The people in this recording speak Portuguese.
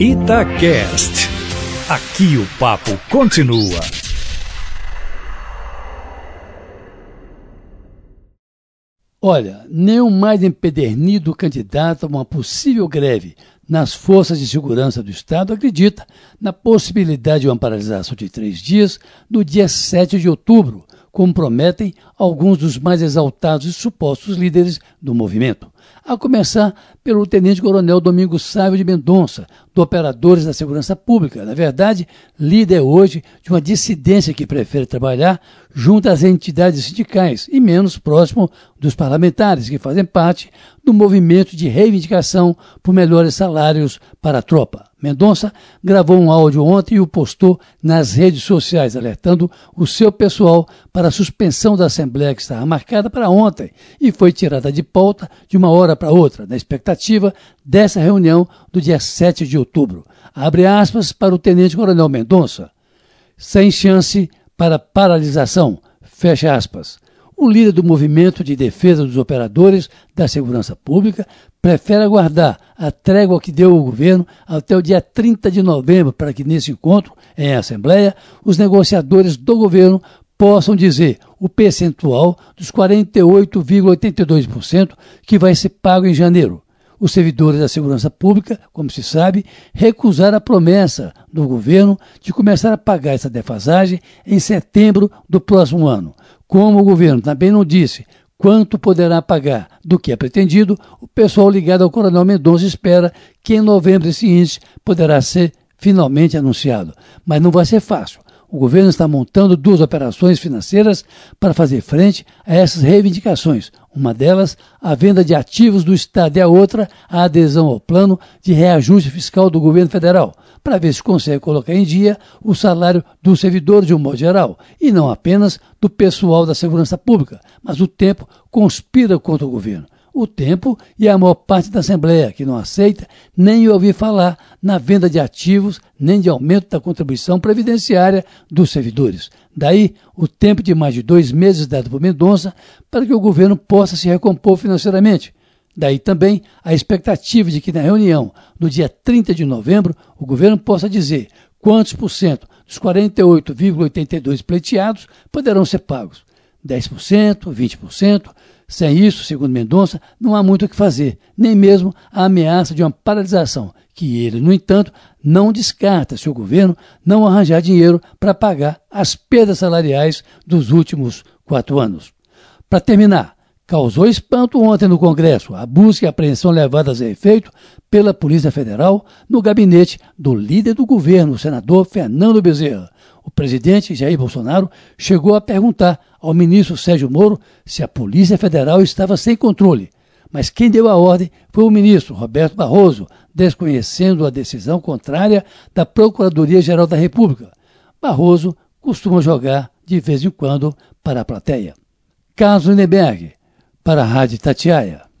Itacast. Aqui o papo continua. Olha, o mais empedernido candidato a uma possível greve nas forças de segurança do Estado acredita na possibilidade de uma paralisação de três dias no dia 7 de outubro, como prometem alguns dos mais exaltados e supostos líderes do movimento. A começar pelo tenente-coronel Domingos Sávio de Mendonça, do Operadores da Segurança Pública. Na verdade, líder hoje de uma dissidência que prefere trabalhar junto às entidades sindicais e menos próximo dos parlamentares, que fazem parte do movimento de reivindicação por melhores salários para a tropa. Mendonça gravou um áudio ontem e o postou nas redes sociais, alertando o seu pessoal para a suspensão da Assembleia que estava marcada para ontem e foi tirada de pauta de uma hora para outra, na expectativa dessa reunião do dia 7 de outubro. Abre aspas para o Tenente Coronel Mendonça. Sem chance para paralisação. Fecha aspas. O líder do movimento de defesa dos operadores da segurança pública prefere aguardar a trégua que deu o governo até o dia 30 de novembro para que nesse encontro, em Assembleia, os negociadores do governo possam dizer o percentual dos 48,82% que vai ser pago em janeiro. Os servidores da segurança pública, como se sabe, recusaram a promessa do governo de começar a pagar essa defasagem em setembro do próximo ano. Como o governo também não disse quanto poderá pagar do que é pretendido, o pessoal ligado ao Coronel Mendonça espera que em novembro esse índice poderá ser finalmente anunciado. Mas não vai ser fácil. O governo está montando duas operações financeiras para fazer frente a essas reivindicações. Uma delas, a venda de ativos do Estado, e a outra, a adesão ao plano de reajuste fiscal do governo federal, para ver se consegue colocar em dia o salário do servidor de um modo geral, e não apenas do pessoal da segurança pública. Mas o tempo conspira contra o governo o tempo e a maior parte da Assembleia, que não aceita nem ouvir falar na venda de ativos, nem de aumento da contribuição previdenciária dos servidores. Daí o tempo de mais de dois meses dado por Mendonça para que o governo possa se recompor financeiramente. Daí também a expectativa de que na reunião do dia 30 de novembro o governo possa dizer quantos por cento dos 48,82 pleiteados poderão ser pagos. 10%, 20%, sem isso, segundo Mendonça, não há muito o que fazer, nem mesmo a ameaça de uma paralisação, que ele, no entanto, não descarta se o governo não arranjar dinheiro para pagar as perdas salariais dos últimos quatro anos. Para terminar, causou espanto ontem no Congresso a busca e apreensão levadas a efeito pela Polícia Federal no gabinete do líder do governo, o senador Fernando Bezerra. O presidente Jair Bolsonaro chegou a perguntar ao ministro Sérgio Moro se a Polícia Federal estava sem controle. Mas quem deu a ordem foi o ministro Roberto Barroso, desconhecendo a decisão contrária da Procuradoria-Geral da República. Barroso costuma jogar de vez em quando para a plateia. Carlos Lindenberg, para a Rádio Tatiaia.